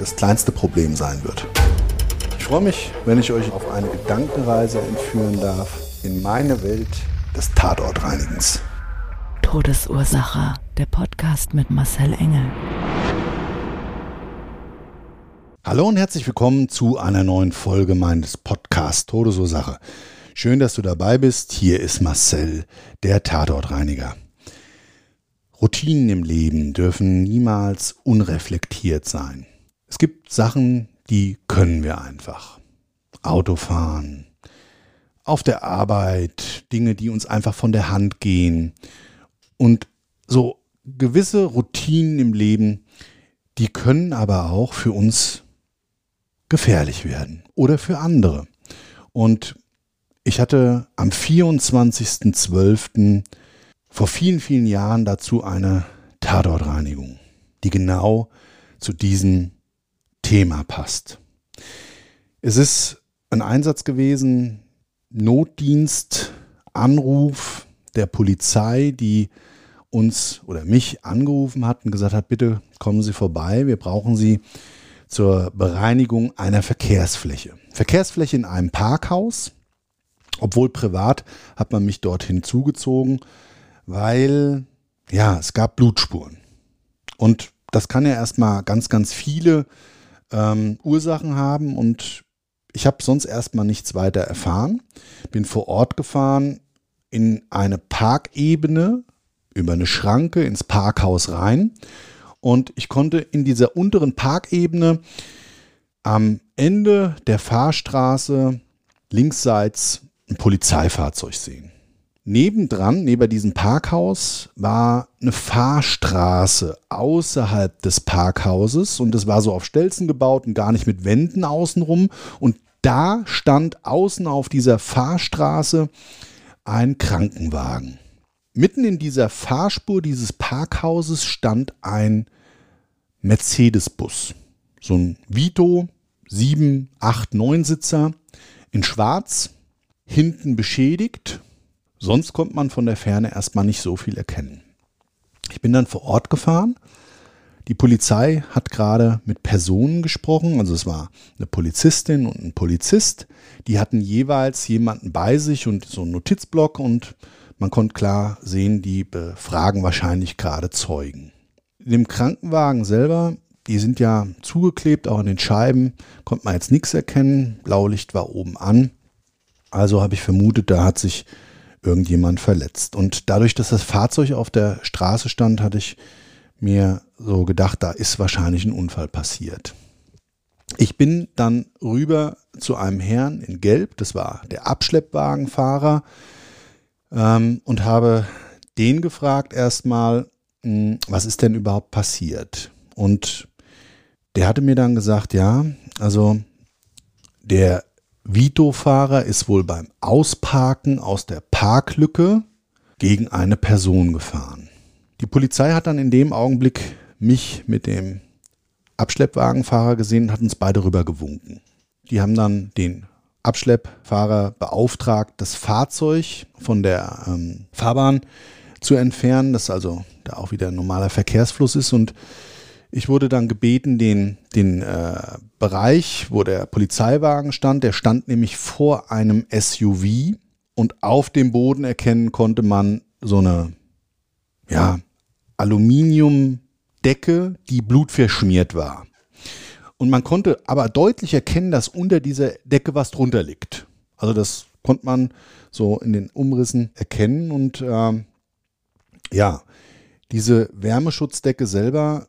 das kleinste Problem sein wird. Ich freue mich, wenn ich euch auf eine Gedankenreise entführen darf in meine Welt des Tatortreinigens. Todesursache. Der Podcast mit Marcel Engel. Hallo und herzlich willkommen zu einer neuen Folge meines Podcasts Todesursache. Schön, dass du dabei bist. Hier ist Marcel, der Tatortreiniger. Routinen im Leben dürfen niemals unreflektiert sein. Es gibt Sachen, die können wir einfach. Autofahren, auf der Arbeit, Dinge, die uns einfach von der Hand gehen. Und so gewisse Routinen im Leben, die können aber auch für uns gefährlich werden oder für andere. Und ich hatte am 24.12. vor vielen, vielen Jahren dazu eine Tatortreinigung, die genau zu diesem Thema passt. Es ist ein Einsatz gewesen, Notdienst, Anruf der Polizei, die uns oder mich angerufen hat und gesagt hat, bitte kommen Sie vorbei, wir brauchen Sie zur Bereinigung einer Verkehrsfläche. Verkehrsfläche in einem Parkhaus, obwohl privat hat man mich dorthin zugezogen, weil ja, es gab Blutspuren. Und das kann ja erstmal ganz, ganz viele ähm, Ursachen haben und ich habe sonst erstmal nichts weiter erfahren. Bin vor Ort gefahren in eine Parkebene über eine Schranke ins Parkhaus rein und ich konnte in dieser unteren Parkebene am Ende der Fahrstraße linksseits ein Polizeifahrzeug sehen. Nebendran, neben diesem Parkhaus, war eine Fahrstraße außerhalb des Parkhauses und es war so auf Stelzen gebaut und gar nicht mit Wänden außenrum. Und da stand außen auf dieser Fahrstraße ein Krankenwagen. Mitten in dieser Fahrspur dieses Parkhauses stand ein Mercedes-Bus. So ein Vito, 7, 8, 9 Sitzer in schwarz, hinten beschädigt. Sonst konnte man von der Ferne erstmal nicht so viel erkennen. Ich bin dann vor Ort gefahren. Die Polizei hat gerade mit Personen gesprochen, also es war eine Polizistin und ein Polizist. Die hatten jeweils jemanden bei sich und so einen Notizblock und man konnte klar sehen, die befragen wahrscheinlich gerade Zeugen. In dem Krankenwagen selber, die sind ja zugeklebt, auch in den Scheiben, konnte man jetzt nichts erkennen. Blaulicht war oben an. Also habe ich vermutet, da hat sich irgendjemand verletzt. Und dadurch, dass das Fahrzeug auf der Straße stand, hatte ich mir so gedacht, da ist wahrscheinlich ein Unfall passiert. Ich bin dann rüber zu einem Herrn in Gelb, das war der Abschleppwagenfahrer, ähm, und habe den gefragt erstmal, hm, was ist denn überhaupt passiert? Und der hatte mir dann gesagt, ja, also der Vito-Fahrer ist wohl beim Ausparken aus der Parklücke gegen eine Person gefahren. Die Polizei hat dann in dem Augenblick mich mit dem Abschleppwagenfahrer gesehen und hat uns beide rüber gewunken. Die haben dann den Abschleppfahrer beauftragt, das Fahrzeug von der ähm, Fahrbahn zu entfernen, dass also da auch wieder ein normaler Verkehrsfluss ist. Und ich wurde dann gebeten, den, den äh, Bereich, wo der Polizeiwagen stand, der stand nämlich vor einem SUV und auf dem Boden erkennen konnte man so eine ja, Aluminiumdecke, die blutverschmiert war. Und man konnte aber deutlich erkennen, dass unter dieser Decke was drunter liegt. Also das konnte man so in den Umrissen erkennen. Und ähm, ja, diese Wärmeschutzdecke selber,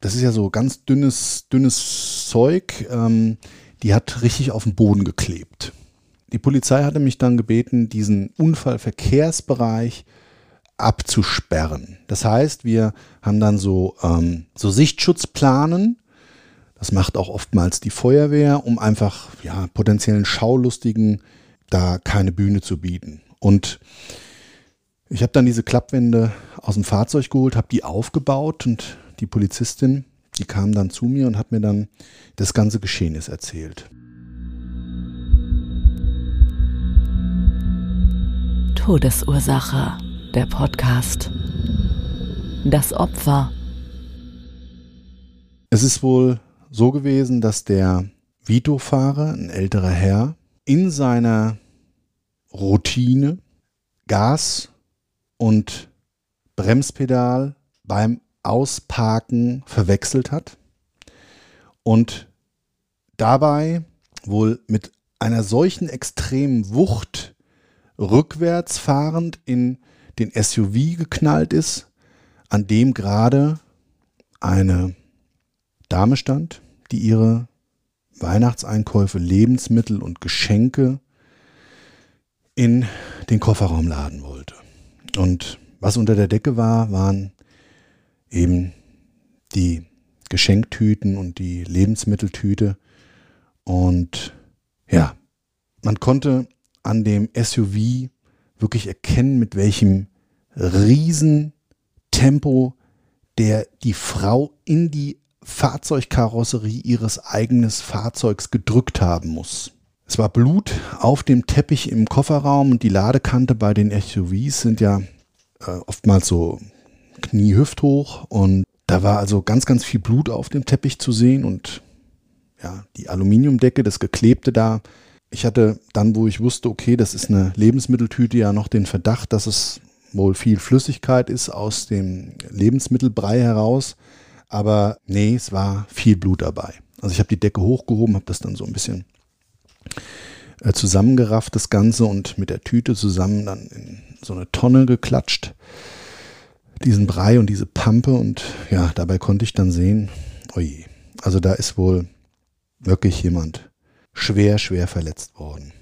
das ist ja so ganz dünnes, dünnes Zeug, ähm, die hat richtig auf den Boden geklebt. Die Polizei hatte mich dann gebeten, diesen Unfallverkehrsbereich abzusperren. Das heißt, wir haben dann so, ähm, so Sichtschutzplanen. Das macht auch oftmals die Feuerwehr, um einfach ja, potenziellen Schaulustigen da keine Bühne zu bieten. Und ich habe dann diese Klappwände aus dem Fahrzeug geholt, habe die aufgebaut und die Polizistin, die kam dann zu mir und hat mir dann das ganze Geschehnis erzählt. Todesursache, der Podcast. Das Opfer. Es ist wohl so gewesen, dass der Vito-Fahrer, ein älterer Herr, in seiner Routine Gas und Bremspedal beim Ausparken verwechselt hat und dabei wohl mit einer solchen extremen Wucht rückwärts fahrend in den SUV geknallt ist, an dem gerade eine Dame stand, die ihre Weihnachtseinkäufe, Lebensmittel und Geschenke in den Kofferraum laden wollte. Und was unter der Decke war, waren eben die Geschenktüten und die Lebensmitteltüte. Und ja, man konnte an dem SUV wirklich erkennen, mit welchem Riesentempo der die Frau in die Fahrzeugkarosserie ihres eigenen Fahrzeugs gedrückt haben muss. Es war Blut auf dem Teppich im Kofferraum und die Ladekante bei den SUVs sind ja äh, oftmals so kniehüfthoch und da war also ganz, ganz viel Blut auf dem Teppich zu sehen und ja, die Aluminiumdecke, das Geklebte da. Ich hatte dann, wo ich wusste, okay, das ist eine Lebensmitteltüte, ja noch den Verdacht, dass es wohl viel Flüssigkeit ist aus dem Lebensmittelbrei heraus. Aber nee, es war viel Blut dabei. Also ich habe die Decke hochgehoben, habe das dann so ein bisschen äh, zusammengerafft, das Ganze, und mit der Tüte zusammen dann in so eine Tonne geklatscht. Diesen Brei und diese Pampe. Und ja, dabei konnte ich dann sehen, oje, also da ist wohl wirklich jemand schwer, schwer verletzt worden.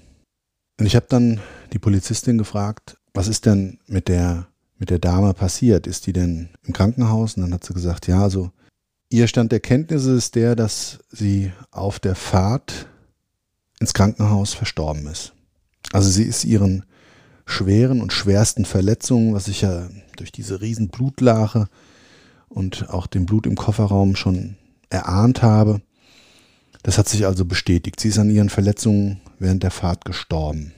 Und ich habe dann die Polizistin gefragt, was ist denn mit der, mit der Dame passiert? Ist die denn im Krankenhaus? Und dann hat sie gesagt, ja, also ihr Stand der Kenntnisse ist der, dass sie auf der Fahrt ins Krankenhaus verstorben ist. Also sie ist ihren schweren und schwersten Verletzungen, was ich ja durch diese riesen Blutlache und auch dem Blut im Kofferraum schon erahnt habe, das hat sich also bestätigt. Sie ist an ihren Verletzungen während der Fahrt gestorben.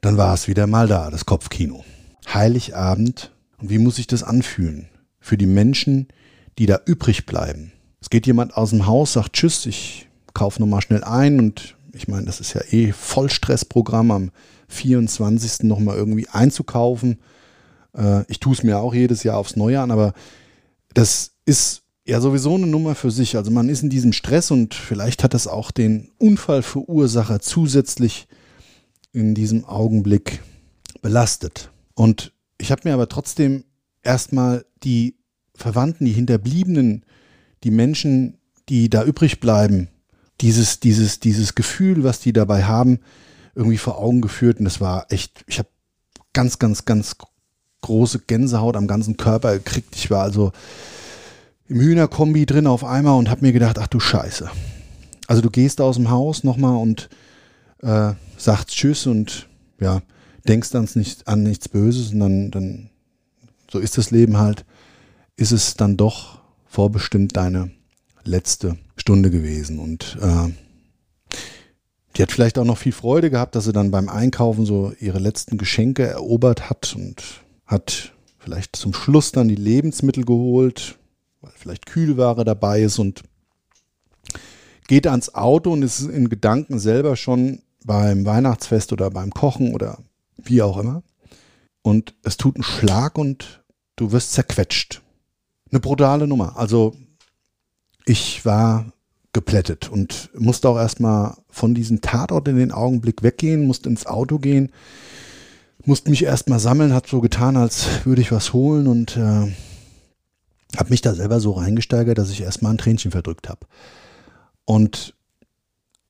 Dann war es wieder mal da, das Kopfkino. Heiligabend. Und wie muss sich das anfühlen? Für die Menschen, die da übrig bleiben. Es geht jemand aus dem Haus, sagt Tschüss, ich kaufe nochmal schnell ein und ich meine, das ist ja eh Vollstressprogramm am 24. nochmal irgendwie einzukaufen. Äh, ich tue es mir auch jedes Jahr aufs Neue an, aber das ist ja sowieso eine Nummer für sich. Also man ist in diesem Stress und vielleicht hat das auch den Unfallverursacher zusätzlich in diesem Augenblick belastet. Und ich habe mir aber trotzdem erstmal die Verwandten, die Hinterbliebenen, die Menschen, die da übrig bleiben, dieses, dieses, dieses Gefühl, was die dabei haben, irgendwie vor Augen geführt. Und das war echt, ich habe ganz, ganz, ganz große Gänsehaut am ganzen Körper gekriegt. Ich war also im Hühnerkombi drin auf einmal und habe mir gedacht, ach du Scheiße. Also du gehst aus dem Haus nochmal und äh, sagst Tschüss und ja, denkst dann nicht, an nichts Böses und dann, dann, so ist das Leben halt, ist es dann doch vorbestimmt deine letzte Stunde gewesen. Und äh, die hat vielleicht auch noch viel Freude gehabt, dass sie dann beim Einkaufen so ihre letzten Geschenke erobert hat und hat vielleicht zum Schluss dann die Lebensmittel geholt, weil vielleicht Kühlware dabei ist und geht ans Auto und ist in Gedanken selber schon beim Weihnachtsfest oder beim Kochen oder wie auch immer. Und es tut einen Schlag und du wirst zerquetscht. Eine brutale Nummer. Also ich war geplättet und musste auch erstmal von diesem Tatort in den Augenblick weggehen, musste ins Auto gehen, musste mich erstmal sammeln, hat so getan, als würde ich was holen und äh, habe mich da selber so reingesteigert, dass ich erstmal ein Tränchen verdrückt habe. Und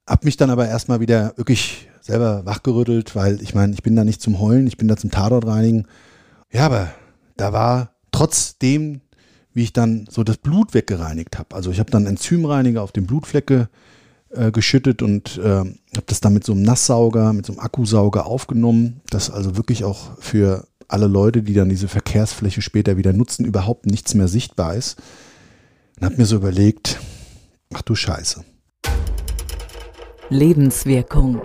habe mich dann aber erstmal wieder wirklich selber wachgerüttelt, weil ich meine, ich bin da nicht zum Heulen, ich bin da zum Tatort reinigen. Ja, aber da war trotzdem wie ich dann so das Blut weggereinigt habe. Also ich habe dann Enzymreiniger auf den Blutflecke äh, geschüttet und äh, habe das dann mit so einem Nasssauger, mit so einem Akkusauger aufgenommen, dass also wirklich auch für alle Leute, die dann diese Verkehrsfläche später wieder nutzen, überhaupt nichts mehr sichtbar ist. Und habe mir so überlegt, ach du Scheiße. Lebenswirkung.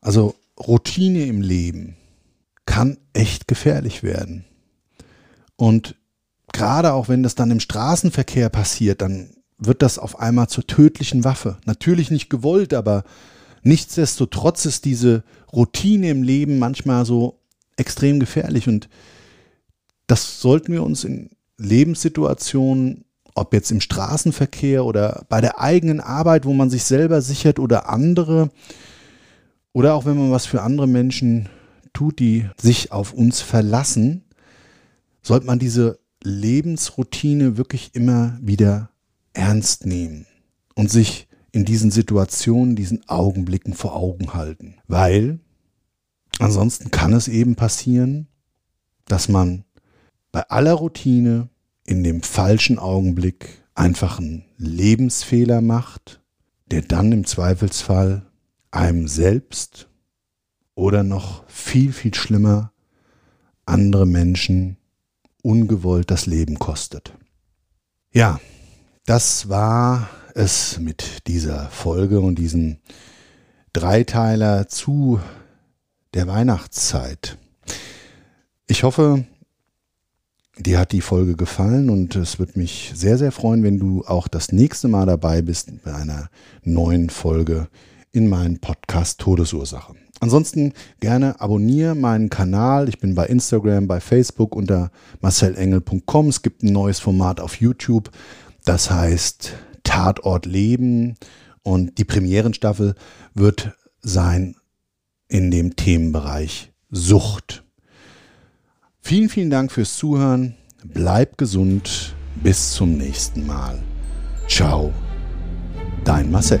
Also Routine im Leben kann echt gefährlich werden. Und gerade auch wenn das dann im Straßenverkehr passiert, dann wird das auf einmal zur tödlichen Waffe. Natürlich nicht gewollt, aber nichtsdestotrotz ist diese Routine im Leben manchmal so extrem gefährlich. Und das sollten wir uns in Lebenssituationen, ob jetzt im Straßenverkehr oder bei der eigenen Arbeit, wo man sich selber sichert oder andere, oder auch wenn man was für andere Menschen tut, die sich auf uns verlassen, sollte man diese Lebensroutine wirklich immer wieder ernst nehmen und sich in diesen Situationen, diesen Augenblicken vor Augen halten. Weil ansonsten kann es eben passieren, dass man bei aller Routine in dem falschen Augenblick einfach einen Lebensfehler macht, der dann im Zweifelsfall einem selbst oder noch viel, viel schlimmer andere Menschen ungewollt das Leben kostet. Ja, das war es mit dieser Folge und diesem Dreiteiler zu der Weihnachtszeit. Ich hoffe, dir hat die Folge gefallen und es wird mich sehr, sehr freuen, wenn du auch das nächste Mal dabei bist bei einer neuen Folge in meinen Podcast Todesursache. Ansonsten gerne abonniere meinen Kanal. Ich bin bei Instagram, bei Facebook unter marcelengel.com. Es gibt ein neues Format auf YouTube. Das heißt Tatort Leben. Und die Premierenstaffel wird sein in dem Themenbereich Sucht. Vielen, vielen Dank fürs Zuhören. Bleib gesund. Bis zum nächsten Mal. Ciao. Dein Marcel.